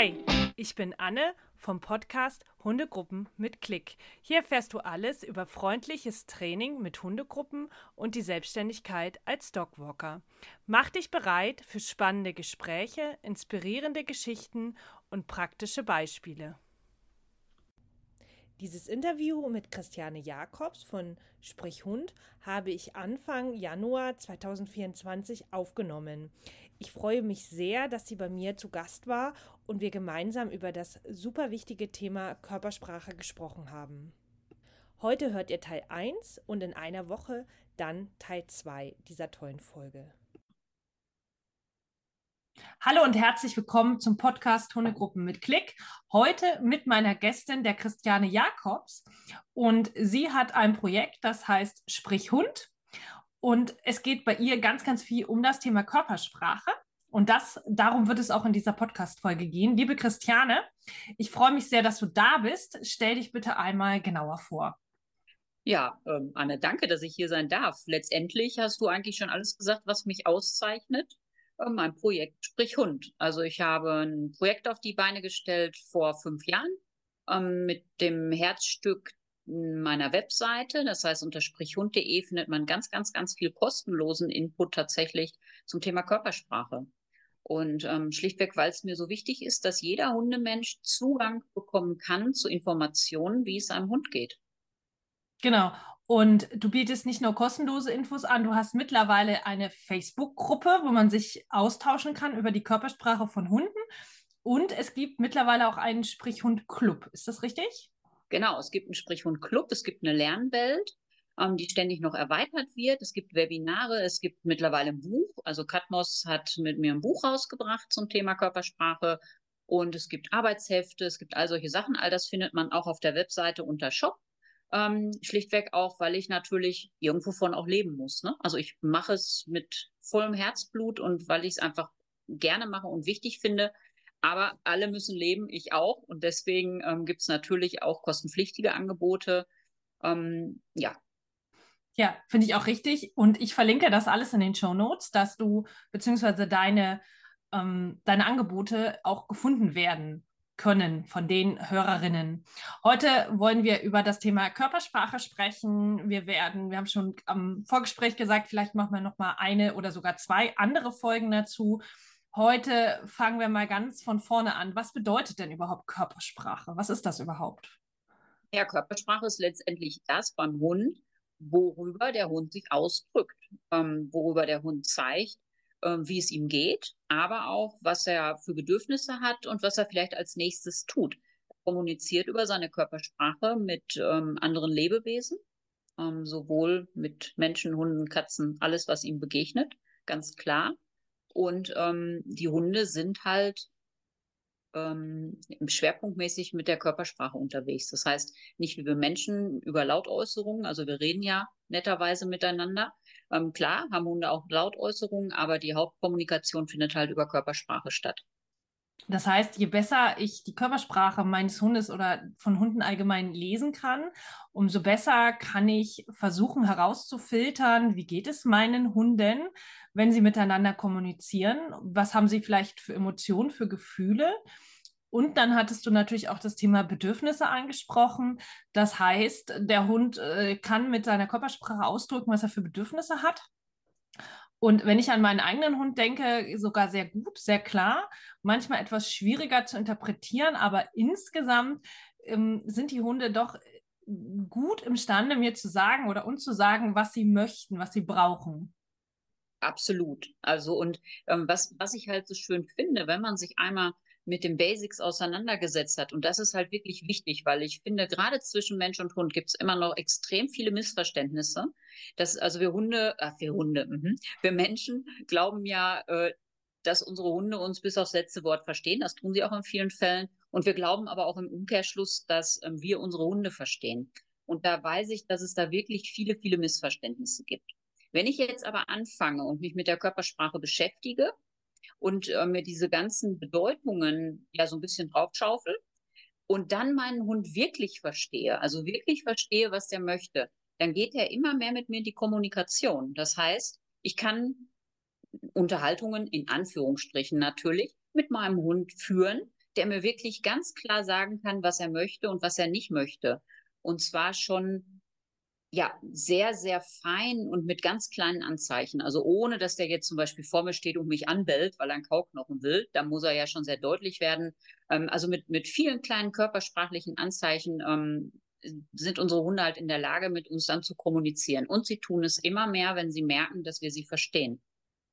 Hi, ich bin Anne vom Podcast Hundegruppen mit Klick. Hier erfährst du alles über freundliches Training mit Hundegruppen und die Selbstständigkeit als Dogwalker. Mach dich bereit für spannende Gespräche, inspirierende Geschichten und praktische Beispiele. Dieses Interview mit Christiane Jakobs von Sprich Hund habe ich Anfang Januar 2024 aufgenommen. Ich freue mich sehr, dass sie bei mir zu Gast war und wir gemeinsam über das super wichtige Thema Körpersprache gesprochen haben. Heute hört ihr Teil 1 und in einer Woche dann Teil 2 dieser tollen Folge. Hallo und herzlich willkommen zum Podcast Hundegruppen mit Klick. Heute mit meiner Gästin, der Christiane Jakobs. Und sie hat ein Projekt, das heißt Sprich Hund. Und es geht bei ihr ganz, ganz viel um das Thema Körpersprache. Und das, darum wird es auch in dieser Podcast-Folge gehen. Liebe Christiane, ich freue mich sehr, dass du da bist. Stell dich bitte einmal genauer vor. Ja, ähm, Anne, danke, dass ich hier sein darf. Letztendlich hast du eigentlich schon alles gesagt, was mich auszeichnet mein Projekt Sprich Hund. Also ich habe ein Projekt auf die Beine gestellt vor fünf Jahren ähm, mit dem Herzstück meiner Webseite. Das heißt, unter sprichhund.de findet man ganz, ganz, ganz viel kostenlosen Input tatsächlich zum Thema Körpersprache. Und ähm, schlichtweg, weil es mir so wichtig ist, dass jeder Hundemensch Zugang bekommen kann zu Informationen, wie es seinem Hund geht. Genau. Und du bietest nicht nur kostenlose Infos an, du hast mittlerweile eine Facebook-Gruppe, wo man sich austauschen kann über die Körpersprache von Hunden. Und es gibt mittlerweile auch einen Sprichhund-Club. Ist das richtig? Genau, es gibt einen Sprichhund-Club, es gibt eine Lernwelt, ähm, die ständig noch erweitert wird. Es gibt Webinare, es gibt mittlerweile ein Buch. Also Katmos hat mit mir ein Buch rausgebracht zum Thema Körpersprache. Und es gibt Arbeitshefte, es gibt all solche Sachen. All das findet man auch auf der Webseite unter Shop. Ähm, schlichtweg auch, weil ich natürlich irgendwo von auch leben muss. Ne? Also ich mache es mit vollem Herzblut und weil ich es einfach gerne mache und wichtig finde. Aber alle müssen leben, ich auch. Und deswegen ähm, gibt es natürlich auch kostenpflichtige Angebote. Ähm, ja. Ja, finde ich auch richtig. Und ich verlinke das alles in den Show Notes, dass du beziehungsweise deine, ähm, deine Angebote auch gefunden werden können von den Hörerinnen. Heute wollen wir über das Thema Körpersprache sprechen. Wir werden, wir haben schon am Vorgespräch gesagt, vielleicht machen wir noch mal eine oder sogar zwei andere Folgen dazu. Heute fangen wir mal ganz von vorne an. Was bedeutet denn überhaupt Körpersprache? Was ist das überhaupt? Ja, Körpersprache ist letztendlich das beim Hund, worüber der Hund sich ausdrückt, ähm, worüber der Hund zeigt, ähm, wie es ihm geht, aber auch, was er für Bedürfnisse hat und was er vielleicht als nächstes tut. Er kommuniziert über seine Körpersprache mit ähm, anderen Lebewesen, ähm, sowohl mit Menschen, Hunden, Katzen, alles, was ihm begegnet, ganz klar. Und ähm, die Hunde sind halt ähm, schwerpunktmäßig mit der Körpersprache unterwegs. Das heißt, nicht wie wir Menschen über Lautäußerungen, also wir reden ja netterweise miteinander, ähm, klar, haben Hunde auch Lautäußerungen, aber die Hauptkommunikation findet halt über Körpersprache statt. Das heißt, je besser ich die Körpersprache meines Hundes oder von Hunden allgemein lesen kann, umso besser kann ich versuchen herauszufiltern, wie geht es meinen Hunden, wenn sie miteinander kommunizieren, was haben sie vielleicht für Emotionen, für Gefühle und dann hattest du natürlich auch das Thema Bedürfnisse angesprochen. Das heißt, der Hund äh, kann mit seiner Körpersprache ausdrücken, was er für Bedürfnisse hat. Und wenn ich an meinen eigenen Hund denke, sogar sehr gut, sehr klar, manchmal etwas schwieriger zu interpretieren, aber insgesamt ähm, sind die Hunde doch gut imstande, mir zu sagen oder uns zu sagen, was sie möchten, was sie brauchen. Absolut. Also und ähm, was, was ich halt so schön finde, wenn man sich einmal mit den Basics auseinandergesetzt hat. Und das ist halt wirklich wichtig, weil ich finde, gerade zwischen Mensch und Hund gibt es immer noch extrem viele Missverständnisse. Das, also wir Hunde, ach, wir Hunde, mh. wir Menschen glauben ja, äh, dass unsere Hunde uns bis aufs letzte Wort verstehen. Das tun sie auch in vielen Fällen. Und wir glauben aber auch im Umkehrschluss, dass ähm, wir unsere Hunde verstehen. Und da weiß ich, dass es da wirklich viele, viele Missverständnisse gibt. Wenn ich jetzt aber anfange und mich mit der Körpersprache beschäftige, und äh, mir diese ganzen Bedeutungen ja so ein bisschen draufschaufel und dann meinen Hund wirklich verstehe, also wirklich verstehe, was der möchte, dann geht er immer mehr mit mir in die Kommunikation. Das heißt, ich kann Unterhaltungen in Anführungsstrichen natürlich mit meinem Hund führen, der mir wirklich ganz klar sagen kann, was er möchte und was er nicht möchte. Und zwar schon ja, sehr, sehr fein und mit ganz kleinen Anzeichen. Also ohne, dass der jetzt zum Beispiel vor mir steht und mich anbellt, weil er einen Kauknochen will. Da muss er ja schon sehr deutlich werden. Ähm, also mit, mit vielen kleinen körpersprachlichen Anzeichen ähm, sind unsere Hunde halt in der Lage, mit uns dann zu kommunizieren. Und sie tun es immer mehr, wenn sie merken, dass wir sie verstehen.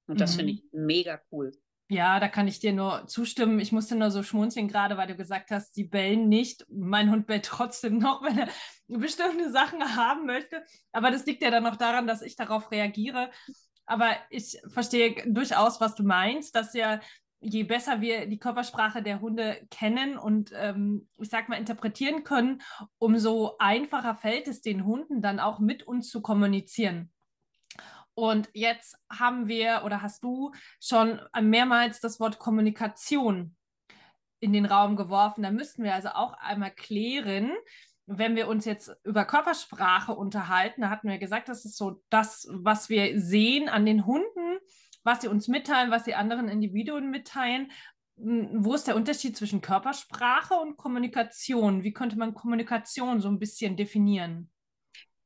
Und das mhm. finde ich mega cool. Ja, da kann ich dir nur zustimmen. Ich musste nur so schmunzeln, gerade weil du gesagt hast, die bellen nicht. Mein Hund bellt trotzdem noch, wenn er bestimmte Sachen haben möchte. Aber das liegt ja dann noch daran, dass ich darauf reagiere. Aber ich verstehe durchaus, was du meinst, dass ja je besser wir die Körpersprache der Hunde kennen und ähm, ich sag mal interpretieren können, umso einfacher fällt es den Hunden dann auch mit uns zu kommunizieren. Und jetzt haben wir oder hast du schon mehrmals das Wort Kommunikation in den Raum geworfen. Da müssten wir also auch einmal klären, wenn wir uns jetzt über Körpersprache unterhalten, da hatten wir gesagt, das ist so das, was wir sehen an den Hunden, was sie uns mitteilen, was sie anderen Individuen mitteilen. Hm, wo ist der Unterschied zwischen Körpersprache und Kommunikation? Wie könnte man Kommunikation so ein bisschen definieren?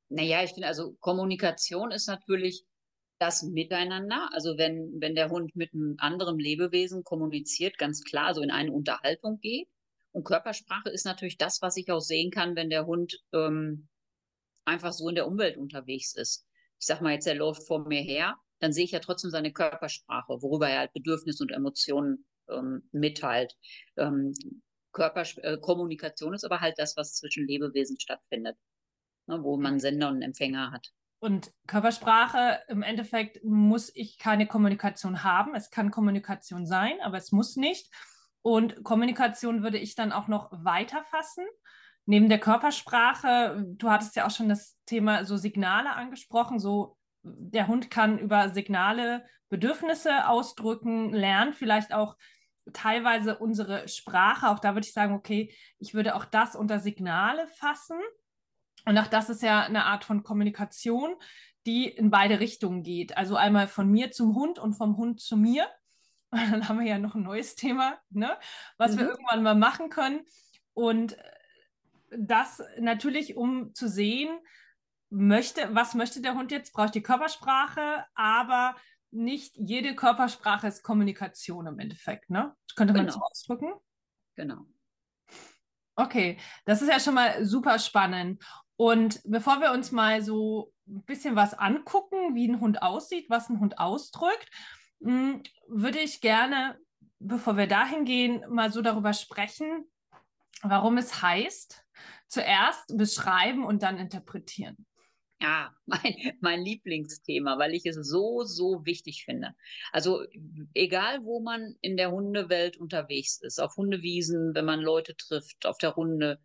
Naja, ich finde, also Kommunikation ist natürlich das Miteinander. Also wenn, wenn der Hund mit einem anderen Lebewesen kommuniziert, ganz klar, also in eine Unterhaltung geht. Und Körpersprache ist natürlich das, was ich auch sehen kann, wenn der Hund ähm, einfach so in der Umwelt unterwegs ist. Ich sag mal jetzt, er läuft vor mir her, dann sehe ich ja trotzdem seine Körpersprache, worüber er halt Bedürfnisse und Emotionen ähm, mitteilt. Ähm, Körpers äh, Kommunikation ist aber halt das, was zwischen Lebewesen stattfindet, ne, wo man Sender und Empfänger hat. Und Körpersprache, im Endeffekt muss ich keine Kommunikation haben. Es kann Kommunikation sein, aber es muss nicht. Und Kommunikation würde ich dann auch noch weiter fassen. Neben der Körpersprache, du hattest ja auch schon das Thema so Signale angesprochen, so der Hund kann über Signale Bedürfnisse ausdrücken, lernt vielleicht auch teilweise unsere Sprache. Auch da würde ich sagen, okay, ich würde auch das unter Signale fassen. Und auch das ist ja eine Art von Kommunikation, die in beide Richtungen geht. Also einmal von mir zum Hund und vom Hund zu mir. Und dann haben wir ja noch ein neues Thema, ne? was mhm. wir irgendwann mal machen können. Und das natürlich, um zu sehen, möchte, was möchte der Hund jetzt? Braucht die Körpersprache, aber nicht jede Körpersprache ist Kommunikation im Endeffekt. Ne? Das könnte man genau. so ausdrücken. Genau. Okay, das ist ja schon mal super spannend. Und bevor wir uns mal so ein bisschen was angucken, wie ein Hund aussieht, was ein Hund ausdrückt, hm, würde ich gerne, bevor wir dahin gehen, mal so darüber sprechen, warum es heißt, zuerst beschreiben und dann interpretieren. Ja, mein, mein Lieblingsthema, weil ich es so, so wichtig finde. Also egal, wo man in der Hundewelt unterwegs ist, auf Hundewiesen, wenn man Leute trifft, auf der Runde,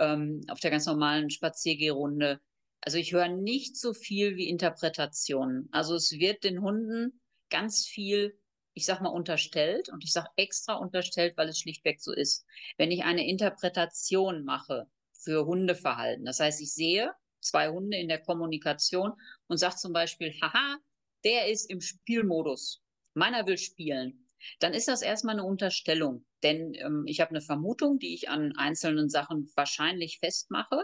ähm, auf der ganz normalen Spaziergehrunde. Also ich höre nicht so viel wie Interpretationen. Also es wird den Hunden ganz viel, ich sag mal, unterstellt und ich sage extra unterstellt, weil es schlichtweg so ist. Wenn ich eine Interpretation mache für Hundeverhalten, das heißt, ich sehe zwei Hunde in der Kommunikation und sage zum Beispiel, haha, der ist im Spielmodus. Meiner will spielen dann ist das erstmal eine Unterstellung. Denn ähm, ich habe eine Vermutung, die ich an einzelnen Sachen wahrscheinlich festmache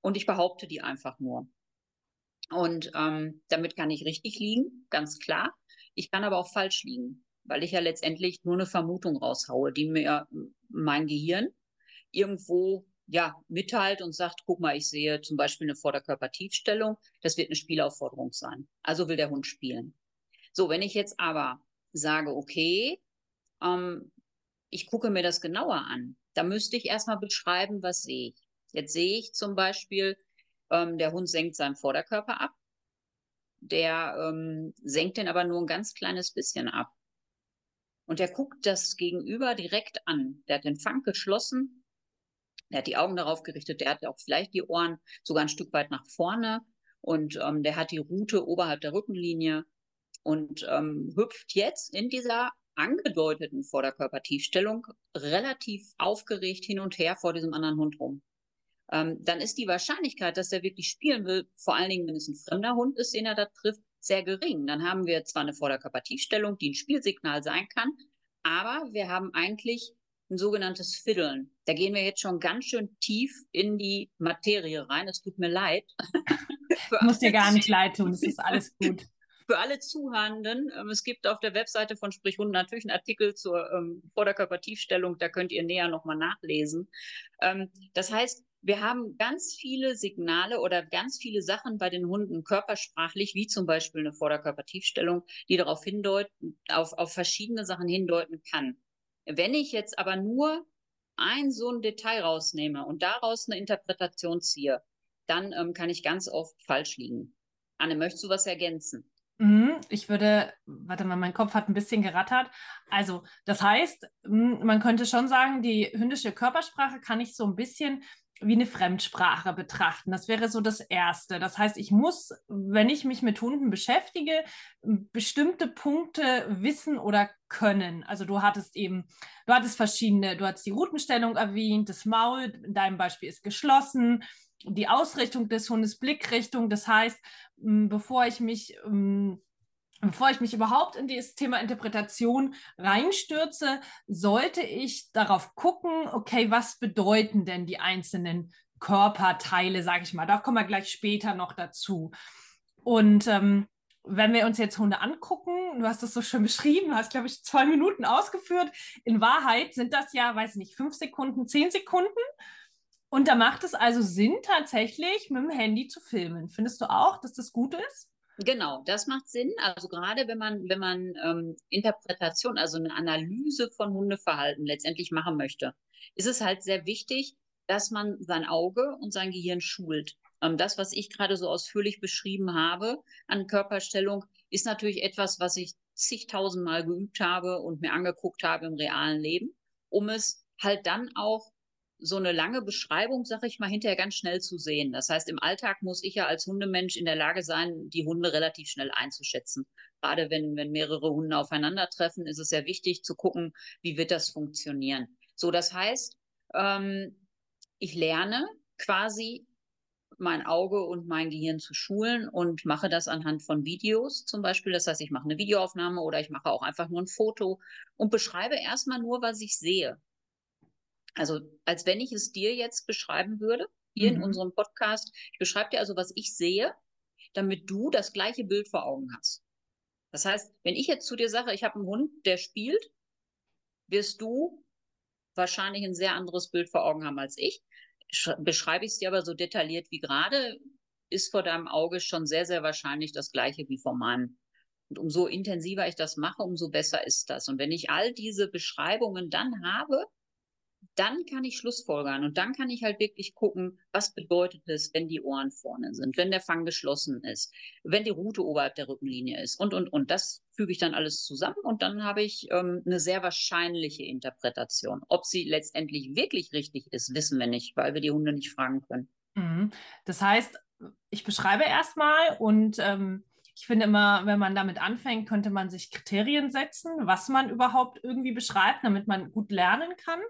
und ich behaupte die einfach nur. Und ähm, damit kann ich richtig liegen, ganz klar. Ich kann aber auch falsch liegen, weil ich ja letztendlich nur eine Vermutung raushaue, die mir mein Gehirn irgendwo ja mitteilt und sagt, guck mal, ich sehe zum Beispiel eine Vorderkörpertiefstellung, das wird eine Spielaufforderung sein. Also will der Hund spielen. So, wenn ich jetzt aber sage, okay, ähm, ich gucke mir das genauer an. Da müsste ich erstmal beschreiben, was sehe ich. Jetzt sehe ich zum Beispiel, ähm, der Hund senkt seinen Vorderkörper ab. Der ähm, senkt den aber nur ein ganz kleines bisschen ab. Und er guckt das Gegenüber direkt an. Der hat den Fang geschlossen. Der hat die Augen darauf gerichtet. Der hat auch vielleicht die Ohren sogar ein Stück weit nach vorne. Und ähm, der hat die Rute oberhalb der Rückenlinie und ähm, hüpft jetzt in dieser angedeuteten Vorderkörpertiefstellung relativ aufgeregt hin und her vor diesem anderen Hund rum. Ähm, dann ist die Wahrscheinlichkeit, dass der wirklich spielen will, vor allen Dingen, wenn es ein fremder Hund ist, den er da trifft, sehr gering. Dann haben wir zwar eine Vorderkörpertiefstellung, die ein Spielsignal sein kann, aber wir haben eigentlich ein sogenanntes Fiddeln. Da gehen wir jetzt schon ganz schön tief in die Materie rein. Es tut mir leid. Muss dir gar nicht leid tun, es ist alles gut. Für alle Zuhörenden, ähm, es gibt auf der Webseite von Sprichhund natürlich einen Artikel zur ähm, Vorderkörpertiefstellung, da könnt ihr näher nochmal nachlesen. Ähm, das heißt, wir haben ganz viele Signale oder ganz viele Sachen bei den Hunden körpersprachlich, wie zum Beispiel eine Vorderkörpertiefstellung, die darauf hindeuten, auf, auf verschiedene Sachen hindeuten kann. Wenn ich jetzt aber nur ein so ein Detail rausnehme und daraus eine Interpretation ziehe, dann ähm, kann ich ganz oft falsch liegen. Anne, möchtest du was ergänzen? Mhm, ich würde, warte mal, mein Kopf hat ein bisschen gerattert. Also, das heißt, man könnte schon sagen, die hündische Körpersprache kann ich so ein bisschen wie eine Fremdsprache betrachten. Das wäre so das Erste. Das heißt, ich muss, wenn ich mich mit Hunden beschäftige, bestimmte Punkte wissen oder können. Also du hattest eben, du hattest verschiedene, du hast die Routenstellung erwähnt, das Maul, in deinem Beispiel ist geschlossen, die Ausrichtung des Hundes, Blickrichtung. Das heißt, bevor ich mich bevor ich mich überhaupt in das Thema Interpretation reinstürze, sollte ich darauf gucken, okay, was bedeuten denn die einzelnen Körperteile, sage ich mal. Da kommen wir gleich später noch dazu. Und ähm, wenn wir uns jetzt Hunde angucken, du hast das so schön beschrieben, du hast, glaube ich, zwei Minuten ausgeführt. In Wahrheit sind das ja, weiß nicht, fünf Sekunden, zehn Sekunden. Und da macht es also Sinn, tatsächlich mit dem Handy zu filmen. Findest du auch, dass das gut ist? Genau, das macht Sinn. Also gerade wenn man, wenn man ähm, Interpretation, also eine Analyse von Hundeverhalten letztendlich machen möchte, ist es halt sehr wichtig, dass man sein Auge und sein Gehirn schult. Ähm, das, was ich gerade so ausführlich beschrieben habe an Körperstellung, ist natürlich etwas, was ich zigtausendmal geübt habe und mir angeguckt habe im realen Leben, um es halt dann auch so eine lange Beschreibung, sag ich mal, hinterher ganz schnell zu sehen. Das heißt, im Alltag muss ich ja als Hundemensch in der Lage sein, die Hunde relativ schnell einzuschätzen. Gerade wenn, wenn mehrere Hunde aufeinandertreffen, ist es sehr wichtig zu gucken, wie wird das funktionieren. So, das heißt, ähm, ich lerne quasi mein Auge und mein Gehirn zu schulen und mache das anhand von Videos zum Beispiel. Das heißt, ich mache eine Videoaufnahme oder ich mache auch einfach nur ein Foto und beschreibe erstmal nur, was ich sehe. Also als wenn ich es dir jetzt beschreiben würde, hier mhm. in unserem Podcast. Ich beschreibe dir also, was ich sehe, damit du das gleiche Bild vor Augen hast. Das heißt, wenn ich jetzt zu dir sage, ich habe einen Hund, der spielt, wirst du wahrscheinlich ein sehr anderes Bild vor Augen haben als ich. Beschreibe ich es dir aber so detailliert wie gerade, ist vor deinem Auge schon sehr, sehr wahrscheinlich das gleiche wie vor meinem. Und umso intensiver ich das mache, umso besser ist das. Und wenn ich all diese Beschreibungen dann habe, dann kann ich Schlussfolgern und dann kann ich halt wirklich gucken, was bedeutet es, wenn die Ohren vorne sind, wenn der Fang geschlossen ist, wenn die Rute oberhalb der Rückenlinie ist und, und, und. Das füge ich dann alles zusammen und dann habe ich ähm, eine sehr wahrscheinliche Interpretation. Ob sie letztendlich wirklich richtig ist, wissen wir nicht, weil wir die Hunde nicht fragen können. Mhm. Das heißt, ich beschreibe erstmal und ähm, ich finde immer, wenn man damit anfängt, könnte man sich Kriterien setzen, was man überhaupt irgendwie beschreibt, damit man gut lernen kann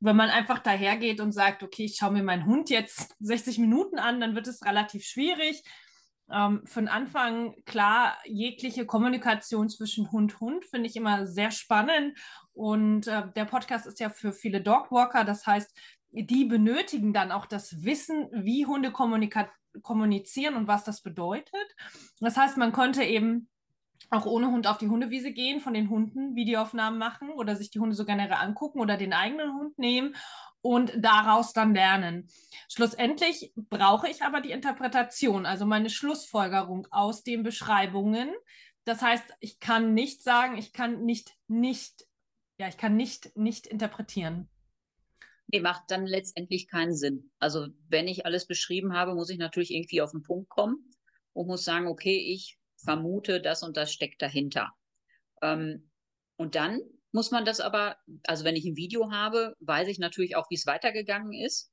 wenn man einfach dahergeht und sagt, okay, ich schaue mir meinen Hund jetzt 60 Minuten an, dann wird es relativ schwierig. Ähm, für den Anfang, klar, jegliche Kommunikation zwischen Hund und Hund finde ich immer sehr spannend. Und äh, der Podcast ist ja für viele Dogwalker, das heißt, die benötigen dann auch das Wissen, wie Hunde kommunizieren und was das bedeutet. Das heißt, man konnte eben auch ohne Hund auf die Hundewiese gehen, von den Hunden Videoaufnahmen machen oder sich die Hunde so generell angucken oder den eigenen Hund nehmen und daraus dann lernen. Schlussendlich brauche ich aber die Interpretation, also meine Schlussfolgerung aus den Beschreibungen. Das heißt, ich kann nicht sagen, ich kann nicht nicht, ja, ich kann nicht nicht interpretieren. Nee, macht dann letztendlich keinen Sinn. Also wenn ich alles beschrieben habe, muss ich natürlich irgendwie auf den Punkt kommen und muss sagen, okay, ich vermute, das und das steckt dahinter. Ähm, und dann muss man das aber, also wenn ich ein Video habe, weiß ich natürlich auch, wie es weitergegangen ist.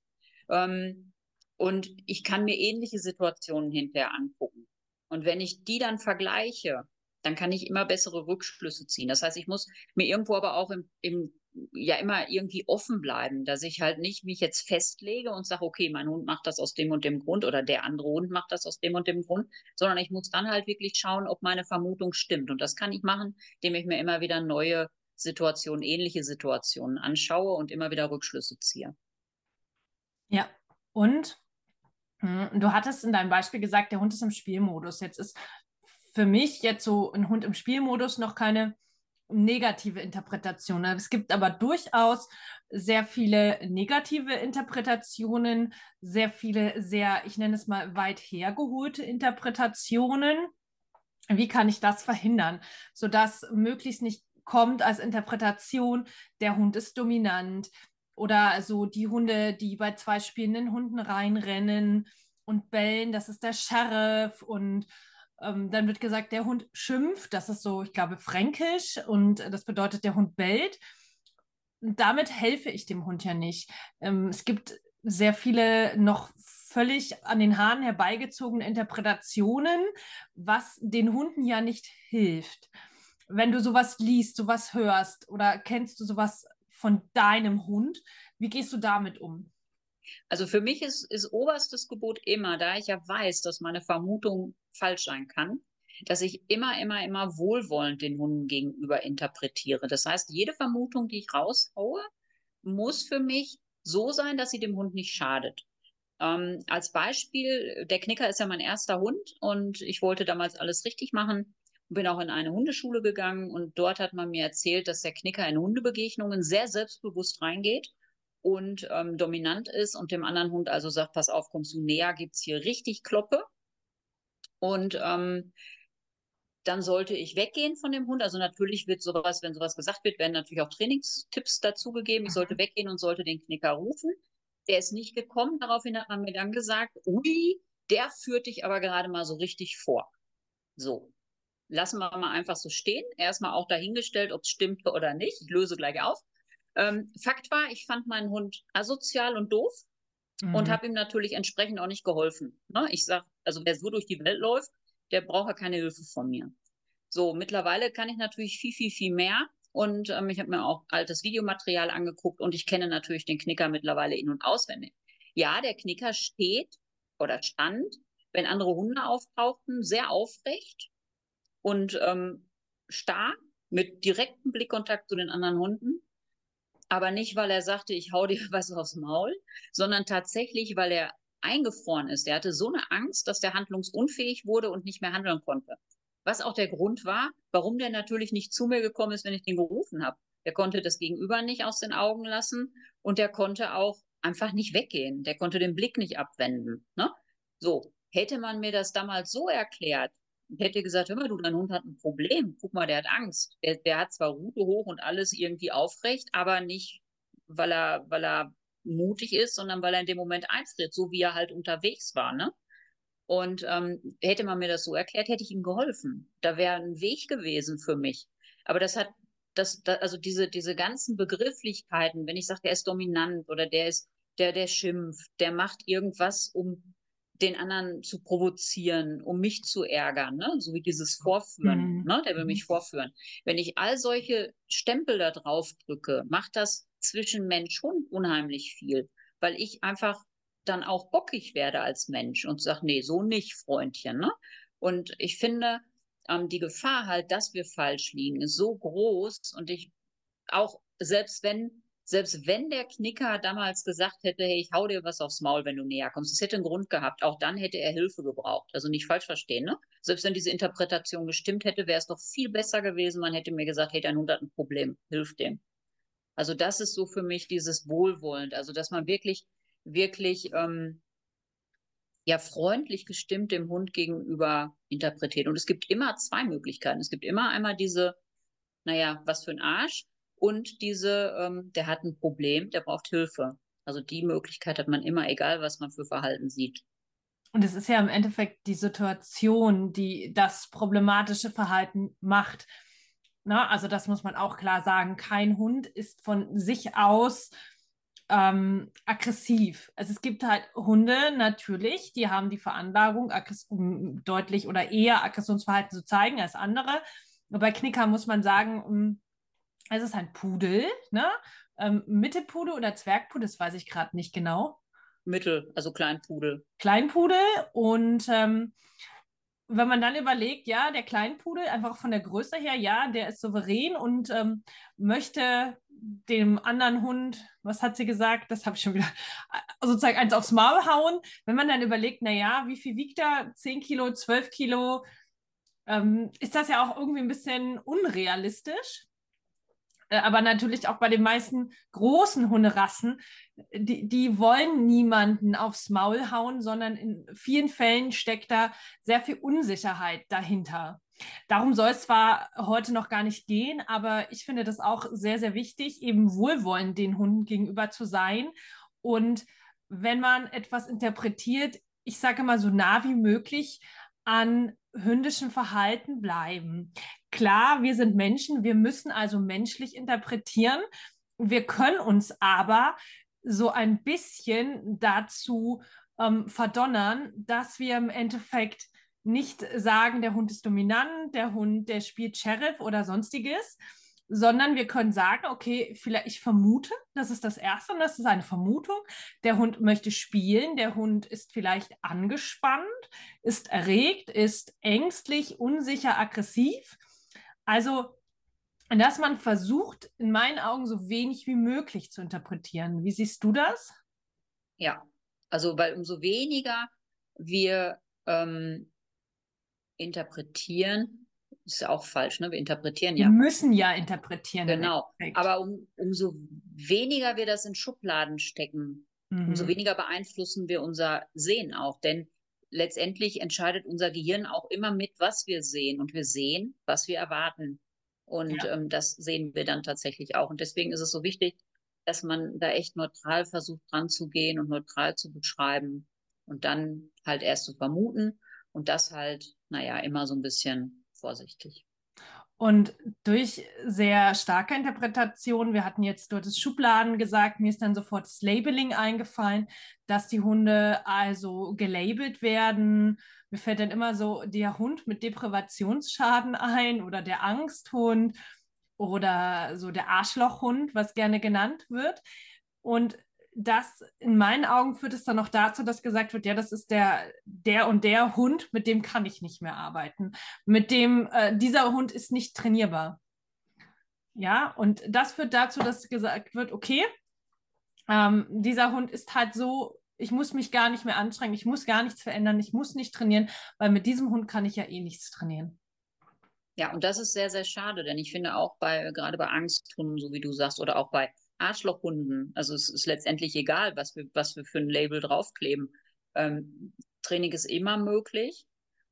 Ähm, und ich kann mir ähnliche Situationen hinterher angucken. Und wenn ich die dann vergleiche, dann kann ich immer bessere Rückschlüsse ziehen. Das heißt, ich muss mir irgendwo aber auch im, im ja immer irgendwie offen bleiben, dass ich halt nicht mich jetzt festlege und sage, okay, mein Hund macht das aus dem und dem Grund oder der andere Hund macht das aus dem und dem Grund, sondern ich muss dann halt wirklich schauen, ob meine Vermutung stimmt. Und das kann ich machen, indem ich mir immer wieder neue Situationen, ähnliche Situationen anschaue und immer wieder Rückschlüsse ziehe. Ja, und hm, du hattest in deinem Beispiel gesagt, der Hund ist im Spielmodus. Jetzt ist für mich jetzt so ein Hund im Spielmodus noch keine negative Interpretation. Es gibt aber durchaus sehr viele negative Interpretationen, sehr viele sehr, ich nenne es mal, weit hergeholte Interpretationen. Wie kann ich das verhindern, sodass möglichst nicht kommt als Interpretation, der Hund ist dominant oder so die Hunde, die bei zwei spielenden Hunden reinrennen und bellen, das ist der Sheriff und ähm, dann wird gesagt, der Hund schimpft, das ist so, ich glaube, fränkisch und das bedeutet, der Hund bellt. Und damit helfe ich dem Hund ja nicht. Ähm, es gibt sehr viele noch völlig an den Haaren herbeigezogene Interpretationen, was den Hunden ja nicht hilft. Wenn du sowas liest, sowas hörst oder kennst du sowas von deinem Hund, wie gehst du damit um? Also für mich ist, ist oberstes Gebot immer, da ich ja weiß, dass meine Vermutung falsch sein kann, dass ich immer, immer, immer wohlwollend den Hunden gegenüber interpretiere. Das heißt, jede Vermutung, die ich raushaue, muss für mich so sein, dass sie dem Hund nicht schadet. Ähm, als Beispiel, der Knicker ist ja mein erster Hund und ich wollte damals alles richtig machen. Bin auch in eine Hundeschule gegangen und dort hat man mir erzählt, dass der Knicker in Hundebegegnungen sehr selbstbewusst reingeht und ähm, dominant ist und dem anderen Hund also sagt, pass auf, kommst du näher, gibt es hier richtig Kloppe. Und ähm, dann sollte ich weggehen von dem Hund. Also natürlich wird sowas, wenn sowas gesagt wird, werden natürlich auch Trainingstipps dazugegeben. Ich sollte mhm. weggehen und sollte den Knicker rufen. Der ist nicht gekommen. Daraufhin hat man mir dann gesagt, ui, der führt dich aber gerade mal so richtig vor. So. Lassen wir mal einfach so stehen. Erstmal auch dahingestellt, ob es stimmt oder nicht. Ich löse gleich auf. Ähm, Fakt war, ich fand meinen Hund asozial und doof mhm. und habe ihm natürlich entsprechend auch nicht geholfen. Ne? Ich sage, also wer so durch die Welt läuft, der braucht ja keine Hilfe von mir. So, mittlerweile kann ich natürlich viel, viel, viel mehr. Und ähm, ich habe mir auch altes Videomaterial angeguckt und ich kenne natürlich den Knicker mittlerweile in- und auswendig. Ja, der Knicker steht oder stand, wenn andere Hunde auftauchten, sehr aufrecht und ähm, starr mit direktem Blickkontakt zu den anderen Hunden aber nicht, weil er sagte, ich hau dir was aufs Maul, sondern tatsächlich, weil er eingefroren ist. Er hatte so eine Angst, dass der handlungsunfähig wurde und nicht mehr handeln konnte. Was auch der Grund war, warum der natürlich nicht zu mir gekommen ist, wenn ich den gerufen habe. Der konnte das Gegenüber nicht aus den Augen lassen und der konnte auch einfach nicht weggehen. Der konnte den Blick nicht abwenden. Ne? So, hätte man mir das damals so erklärt, hätte gesagt, hör mal, du, dein Hund hat ein Problem. Guck mal, der hat Angst. Der, der hat zwar Rute hoch und alles irgendwie aufrecht, aber nicht, weil er, weil er mutig ist, sondern weil er in dem Moment einfriert, so wie er halt unterwegs war, ne? Und ähm, hätte man mir das so erklärt, hätte ich ihm geholfen. Da wäre ein Weg gewesen für mich. Aber das hat, das, das, also diese, diese ganzen Begrifflichkeiten, wenn ich sage, der ist dominant oder der ist, der, der schimpft, der macht irgendwas, um den anderen zu provozieren, um mich zu ärgern, ne? so wie dieses Vorführen, mhm. ne? der will mich mhm. vorführen. Wenn ich all solche Stempel da drauf drücke, macht das zwischen Mensch und unheimlich viel, weil ich einfach dann auch bockig werde als Mensch und sage, nee, so nicht, Freundchen. Ne? Und ich finde, ähm, die Gefahr halt, dass wir falsch liegen, ist so groß und ich auch, selbst wenn selbst wenn der Knicker damals gesagt hätte, hey, ich hau dir was aufs Maul, wenn du näher kommst, es hätte einen Grund gehabt. Auch dann hätte er Hilfe gebraucht. Also nicht falsch verstehen, ne? Selbst wenn diese Interpretation gestimmt hätte, wäre es doch viel besser gewesen. Man hätte mir gesagt, hey, dein Hund hat ein Problem, hilf dem. Also das ist so für mich dieses Wohlwollend. Also dass man wirklich, wirklich, ähm, ja, freundlich gestimmt dem Hund gegenüber interpretiert. Und es gibt immer zwei Möglichkeiten. Es gibt immer einmal diese, naja, was für ein Arsch und diese, ähm, der hat ein Problem, der braucht Hilfe. Also die Möglichkeit hat man immer, egal was man für Verhalten sieht. Und es ist ja im Endeffekt die Situation, die das problematische Verhalten macht. Na, also das muss man auch klar sagen. Kein Hund ist von sich aus ähm, aggressiv. Also es gibt halt Hunde natürlich, die haben die Veranlagung, deutlich oder eher Aggressionsverhalten zu zeigen als andere. bei Knicker muss man sagen, es ist ein Pudel, ne? Ähm, Mittelpudel oder Zwergpudel, das weiß ich gerade nicht genau. Mittel, also Kleinpudel. Kleinpudel und ähm, wenn man dann überlegt, ja, der Kleinpudel, einfach von der Größe her, ja, der ist souverän und ähm, möchte dem anderen Hund, was hat sie gesagt? Das habe ich schon wieder, äh, sozusagen eins aufs Maul hauen. Wenn man dann überlegt, naja, wie viel wiegt er? 10 Kilo, 12 Kilo? Ähm, ist das ja auch irgendwie ein bisschen unrealistisch. Äh, aber natürlich auch bei den meisten großen Hunderassen, die, die wollen niemanden aufs Maul hauen, sondern in vielen Fällen steckt da sehr viel Unsicherheit dahinter. Darum soll es zwar heute noch gar nicht gehen, aber ich finde das auch sehr, sehr wichtig, eben wohlwollend den Hunden gegenüber zu sein. Und wenn man etwas interpretiert, ich sage mal so nah wie möglich an hündischem Verhalten bleiben. Klar, wir sind Menschen, wir müssen also menschlich interpretieren. Wir können uns aber so ein bisschen dazu ähm, verdonnern, dass wir im Endeffekt nicht sagen, der Hund ist dominant, der Hund, der spielt Sheriff oder sonstiges, sondern wir können sagen, okay, vielleicht ich vermute, das ist das Erste und das ist eine Vermutung. Der Hund möchte spielen, der Hund ist vielleicht angespannt, ist erregt, ist ängstlich, unsicher, aggressiv. Also, dass man versucht, in meinen Augen so wenig wie möglich zu interpretieren. Wie siehst du das? Ja, also weil umso weniger wir ähm, interpretieren, ist ja auch falsch, ne? Wir interpretieren ja. Wir müssen ja interpretieren. Genau. Aber um, umso weniger wir das in Schubladen stecken, mhm. umso weniger beeinflussen wir unser Sehen auch. Denn letztendlich entscheidet unser Gehirn auch immer mit, was wir sehen. Und wir sehen, was wir erwarten. Und ja. ähm, das sehen wir dann tatsächlich auch. Und deswegen ist es so wichtig, dass man da echt neutral versucht, dran zu gehen und neutral zu beschreiben und dann halt erst zu vermuten und das halt, naja, immer so ein bisschen vorsichtig. Und durch sehr starke Interpretation, wir hatten jetzt dort das Schubladen gesagt, mir ist dann sofort das Labeling eingefallen, dass die Hunde also gelabelt werden. Mir fällt dann immer so der Hund mit Deprivationsschaden ein oder der Angsthund oder so der Arschlochhund, was gerne genannt wird. Und das in meinen Augen führt es dann noch dazu, dass gesagt wird, ja, das ist der, der und der Hund, mit dem kann ich nicht mehr arbeiten. Mit dem, äh, dieser Hund ist nicht trainierbar. Ja, und das führt dazu, dass gesagt wird, okay, ähm, dieser Hund ist halt so, ich muss mich gar nicht mehr anstrengen, ich muss gar nichts verändern, ich muss nicht trainieren, weil mit diesem Hund kann ich ja eh nichts trainieren. Ja, und das ist sehr, sehr schade, denn ich finde auch bei, gerade bei Angsthunden, so wie du sagst, oder auch bei Arschlochhunden. Also es ist letztendlich egal, was wir, was wir für ein Label draufkleben. Ähm, Training ist immer möglich.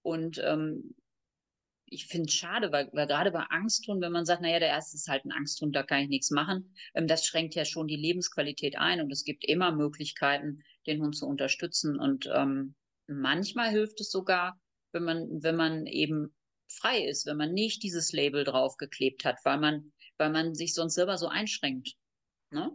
Und ähm, ich finde es schade, weil, weil gerade bei Angsthunden, wenn man sagt, naja, der erste ist halt ein Angsthund, da kann ich nichts machen, ähm, das schränkt ja schon die Lebensqualität ein und es gibt immer Möglichkeiten, den Hund zu unterstützen. Und ähm, manchmal hilft es sogar, wenn man, wenn man eben frei ist, wenn man nicht dieses Label draufgeklebt hat, weil man, weil man sich sonst selber so einschränkt. Ne?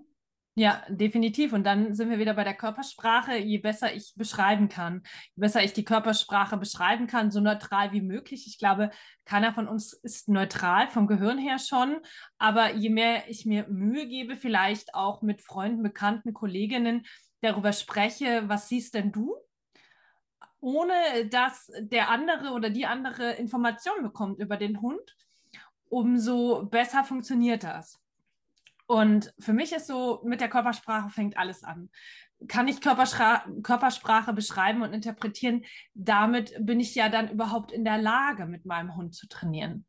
Ja, definitiv. Und dann sind wir wieder bei der Körpersprache. Je besser ich beschreiben kann, je besser ich die Körpersprache beschreiben kann, so neutral wie möglich. Ich glaube, keiner von uns ist neutral vom Gehirn her schon. Aber je mehr ich mir Mühe gebe, vielleicht auch mit Freunden, Bekannten, Kolleginnen darüber spreche, was siehst denn du? Ohne dass der andere oder die andere Informationen bekommt über den Hund, umso besser funktioniert das. Und für mich ist so, mit der Körpersprache fängt alles an. Kann ich Körpersprache beschreiben und interpretieren? Damit bin ich ja dann überhaupt in der Lage, mit meinem Hund zu trainieren.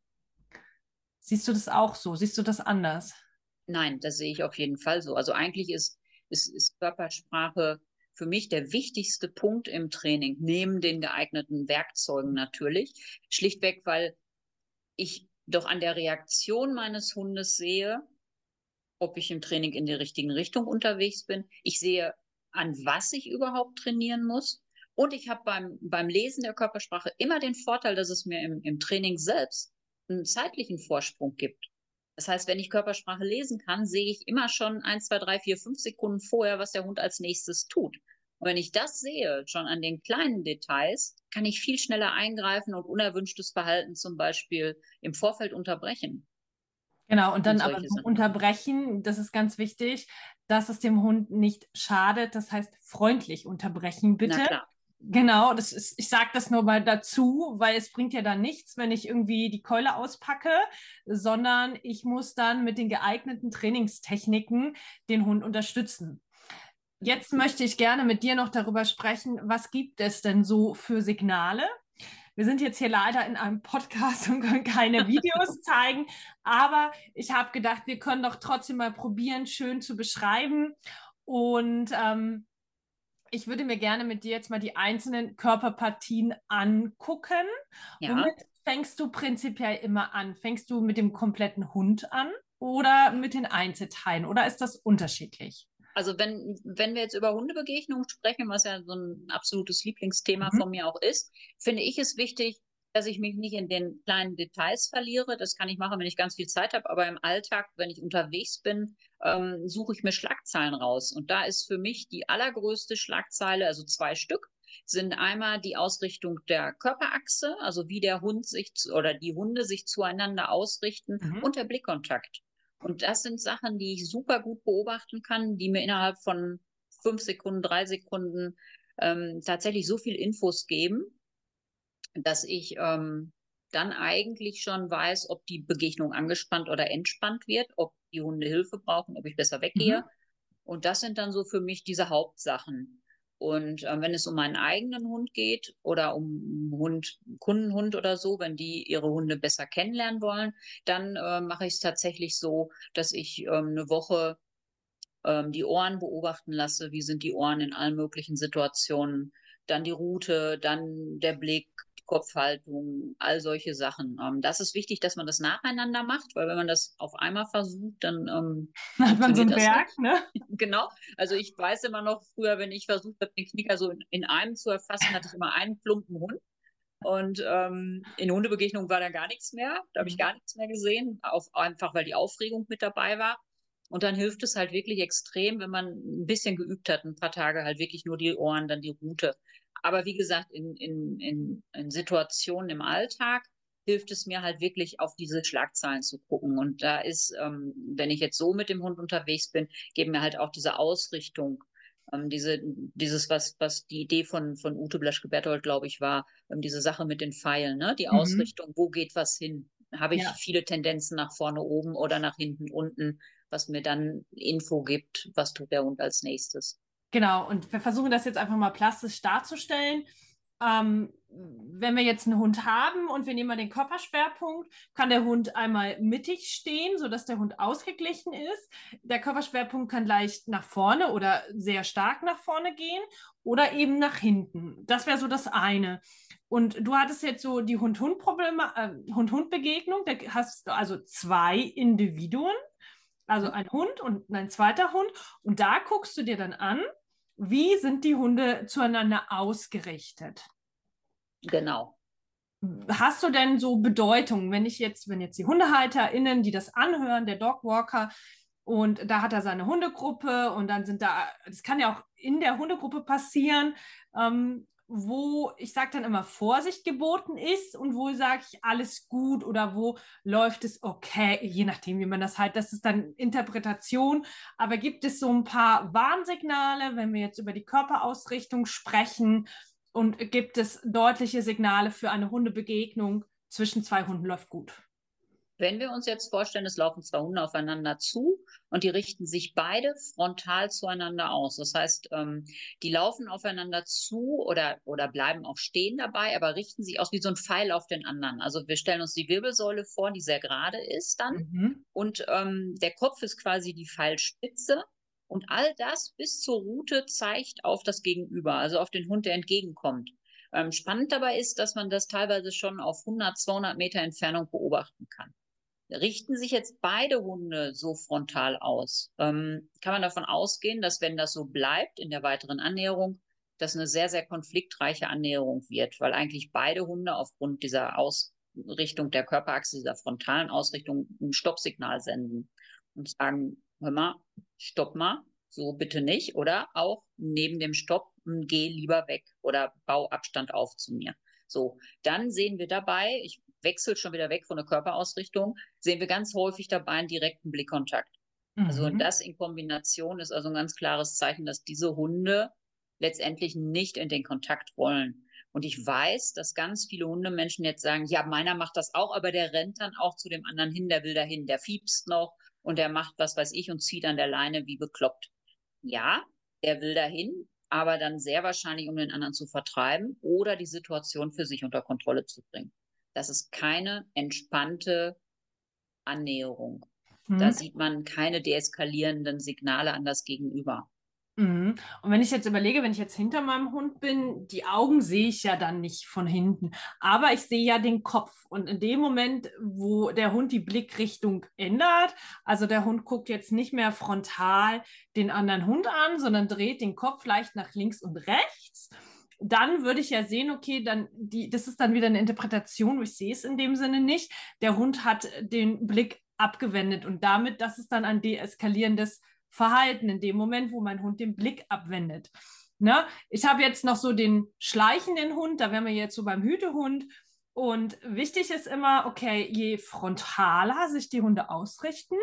Siehst du das auch so? Siehst du das anders? Nein, das sehe ich auf jeden Fall so. Also eigentlich ist, ist, ist Körpersprache für mich der wichtigste Punkt im Training, neben den geeigneten Werkzeugen natürlich. Schlichtweg, weil ich doch an der Reaktion meines Hundes sehe, ob ich im Training in die richtigen Richtung unterwegs bin. Ich sehe, an was ich überhaupt trainieren muss. Und ich habe beim, beim Lesen der Körpersprache immer den Vorteil, dass es mir im, im Training selbst einen zeitlichen Vorsprung gibt. Das heißt, wenn ich Körpersprache lesen kann, sehe ich immer schon ein, zwei, drei, vier, fünf Sekunden vorher, was der Hund als nächstes tut. Und wenn ich das sehe, schon an den kleinen Details, kann ich viel schneller eingreifen und unerwünschtes Verhalten zum Beispiel im Vorfeld unterbrechen. Genau, und dann und aber unterbrechen, das ist ganz wichtig, dass es dem Hund nicht schadet. Das heißt, freundlich unterbrechen, bitte. Genau, das ist, ich sage das nur mal dazu, weil es bringt ja dann nichts, wenn ich irgendwie die Keule auspacke, sondern ich muss dann mit den geeigneten Trainingstechniken den Hund unterstützen. Jetzt möchte ich gerne mit dir noch darüber sprechen, was gibt es denn so für Signale? Wir sind jetzt hier leider in einem Podcast und können keine Videos zeigen, aber ich habe gedacht, wir können doch trotzdem mal probieren, schön zu beschreiben. Und ähm, ich würde mir gerne mit dir jetzt mal die einzelnen Körperpartien angucken. Ja. Womit fängst du prinzipiell immer an? Fängst du mit dem kompletten Hund an oder mit den Einzelteilen oder ist das unterschiedlich? Also wenn, wenn wir jetzt über Hundebegegnungen sprechen, was ja so ein absolutes Lieblingsthema mhm. von mir auch ist, finde ich es wichtig, dass ich mich nicht in den kleinen Details verliere. Das kann ich machen, wenn ich ganz viel Zeit habe, aber im Alltag, wenn ich unterwegs bin, ähm, suche ich mir Schlagzeilen raus. Und da ist für mich die allergrößte Schlagzeile, also zwei Stück, sind einmal die Ausrichtung der Körperachse, also wie der Hund sich oder die Hunde sich zueinander ausrichten mhm. und der Blickkontakt. Und das sind Sachen, die ich super gut beobachten kann, die mir innerhalb von fünf Sekunden, drei Sekunden ähm, tatsächlich so viel Infos geben, dass ich ähm, dann eigentlich schon weiß, ob die Begegnung angespannt oder entspannt wird, ob die Hunde Hilfe brauchen, ob ich besser weggehe. Mhm. Und das sind dann so für mich diese Hauptsachen. Und äh, wenn es um meinen eigenen Hund geht oder um Hund, Kundenhund oder so, wenn die ihre Hunde besser kennenlernen wollen, dann äh, mache ich es tatsächlich so, dass ich ähm, eine Woche ähm, die Ohren beobachten lasse. Wie sind die Ohren in allen möglichen Situationen? Dann die Route, dann der Blick, Kopfhaltung, all solche Sachen. Ähm, das ist wichtig, dass man das nacheinander macht, weil wenn man das auf einmal versucht, dann ähm, hat man so einen Berg, nicht. ne? genau. Also ich weiß immer noch früher, wenn ich versucht habe, den Knicker so in, in einem zu erfassen, hatte ich immer einen plumpen Hund. Und ähm, in Hundebegegnung war da gar nichts mehr. Da habe ich mhm. gar nichts mehr gesehen, auf, einfach weil die Aufregung mit dabei war. Und dann hilft es halt wirklich extrem, wenn man ein bisschen geübt hat, ein paar Tage halt wirklich nur die Ohren, dann die Route. Aber wie gesagt, in, in, in, in Situationen im Alltag hilft es mir halt wirklich auf diese Schlagzeilen zu gucken. Und da ist, ähm, wenn ich jetzt so mit dem Hund unterwegs bin, geben mir halt auch diese Ausrichtung, ähm, diese, dieses, was, was die Idee von, von Ute Blaschke-Berthold, glaube ich, war, ähm, diese Sache mit den Pfeilen, ne? die mhm. Ausrichtung, wo geht was hin? Habe ich ja. viele Tendenzen nach vorne oben oder nach hinten unten, was mir dann Info gibt, was tut der Hund als nächstes. Genau, und wir versuchen das jetzt einfach mal plastisch darzustellen. Ähm, wenn wir jetzt einen Hund haben und wir nehmen mal den Körperschwerpunkt, kann der Hund einmal mittig stehen, sodass der Hund ausgeglichen ist. Der Körperschwerpunkt kann leicht nach vorne oder sehr stark nach vorne gehen oder eben nach hinten. Das wäre so das eine. Und du hattest jetzt so die Hund-Hund-Probleme, äh, Hund-Hund-Begegnung, da hast du also zwei Individuen, also ein Hund und ein zweiter Hund. Und da guckst du dir dann an, wie sind die Hunde zueinander ausgerichtet? Genau. Hast du denn so Bedeutung, wenn ich jetzt, wenn jetzt die HundehalterInnen, die das anhören, der Dogwalker, und da hat er seine Hundegruppe und dann sind da, das kann ja auch in der Hundegruppe passieren, ähm, wo ich sage dann immer Vorsicht geboten ist und wo sage ich alles gut oder wo läuft es okay, je nachdem, wie man das halt, das ist dann Interpretation. Aber gibt es so ein paar Warnsignale, wenn wir jetzt über die Körperausrichtung sprechen und gibt es deutliche Signale für eine Hundebegegnung zwischen zwei Hunden läuft gut? Wenn wir uns jetzt vorstellen, es laufen zwei Hunde aufeinander zu und die richten sich beide frontal zueinander aus. Das heißt, ähm, die laufen aufeinander zu oder, oder bleiben auch stehen dabei, aber richten sich aus wie so ein Pfeil auf den anderen. Also wir stellen uns die Wirbelsäule vor, die sehr gerade ist dann. Mhm. Und ähm, der Kopf ist quasi die Pfeilspitze. Und all das bis zur Route zeigt auf das Gegenüber, also auf den Hund, der entgegenkommt. Ähm, spannend dabei ist, dass man das teilweise schon auf 100, 200 Meter Entfernung beobachten kann richten sich jetzt beide Hunde so frontal aus? Ähm, kann man davon ausgehen, dass wenn das so bleibt in der weiteren Annäherung, das eine sehr, sehr konfliktreiche Annäherung wird, weil eigentlich beide Hunde aufgrund dieser Ausrichtung der Körperachse, dieser frontalen Ausrichtung ein Stoppsignal senden und sagen, hör mal, stopp mal, so bitte nicht oder auch neben dem Stopp, geh lieber weg oder bau Abstand auf zu mir. So, dann sehen wir dabei, ich wechselt schon wieder weg von der Körperausrichtung, sehen wir ganz häufig dabei einen direkten Blickkontakt. Also mhm. Also das in Kombination ist also ein ganz klares Zeichen, dass diese Hunde letztendlich nicht in den Kontakt wollen. Und ich weiß, dass ganz viele Hundemenschen jetzt sagen, ja, meiner macht das auch, aber der rennt dann auch zu dem anderen hin, der will dahin, der fiebst noch und der macht was weiß ich und zieht an der Leine wie bekloppt. Ja, der will dahin, aber dann sehr wahrscheinlich, um den anderen zu vertreiben oder die Situation für sich unter Kontrolle zu bringen. Das ist keine entspannte Annäherung. Hm. Da sieht man keine deeskalierenden Signale an das Gegenüber. Mhm. Und wenn ich jetzt überlege, wenn ich jetzt hinter meinem Hund bin, die Augen sehe ich ja dann nicht von hinten, aber ich sehe ja den Kopf. Und in dem Moment, wo der Hund die Blickrichtung ändert, also der Hund guckt jetzt nicht mehr frontal den anderen Hund an, sondern dreht den Kopf leicht nach links und rechts, dann würde ich ja sehen, okay, dann die, das ist dann wieder eine Interpretation, ich sehe es in dem Sinne nicht. Der Hund hat den Blick abgewendet und damit, das ist dann ein deeskalierendes Verhalten in dem Moment, wo mein Hund den Blick abwendet. Ne? Ich habe jetzt noch so den schleichenden Hund, da wären wir jetzt so beim Hütehund. Und wichtig ist immer, okay, je frontaler sich die Hunde ausrichten,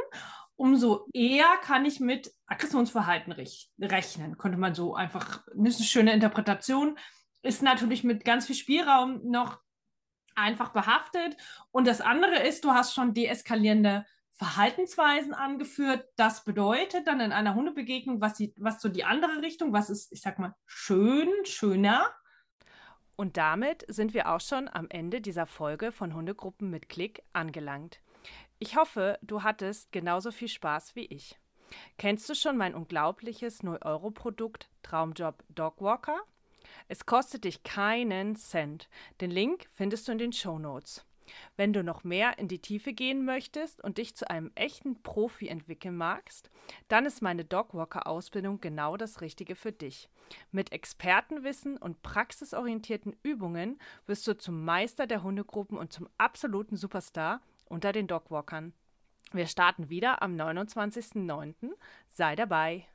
umso eher kann ich mit Aggressionsverhalten rechnen. Könnte man so einfach, das ist eine schöne Interpretation, ist natürlich mit ganz viel Spielraum noch einfach behaftet. Und das andere ist, du hast schon deeskalierende Verhaltensweisen angeführt. Das bedeutet dann in einer Hundebegegnung, was, die, was so die andere Richtung, was ist, ich sag mal, schön, schöner. Und damit sind wir auch schon am Ende dieser Folge von Hundegruppen mit Klick angelangt. Ich hoffe, du hattest genauso viel Spaß wie ich. Kennst du schon mein unglaubliches 0-Euro-Produkt Traumjob Dogwalker? Es kostet dich keinen Cent. Den Link findest du in den Show Notes. Wenn du noch mehr in die Tiefe gehen möchtest und dich zu einem echten Profi entwickeln magst, dann ist meine Dogwalker-Ausbildung genau das Richtige für dich. Mit Expertenwissen und praxisorientierten Übungen wirst du zum Meister der Hundegruppen und zum absoluten Superstar unter den Dogwalkern. Wir starten wieder am 29.09. Sei dabei!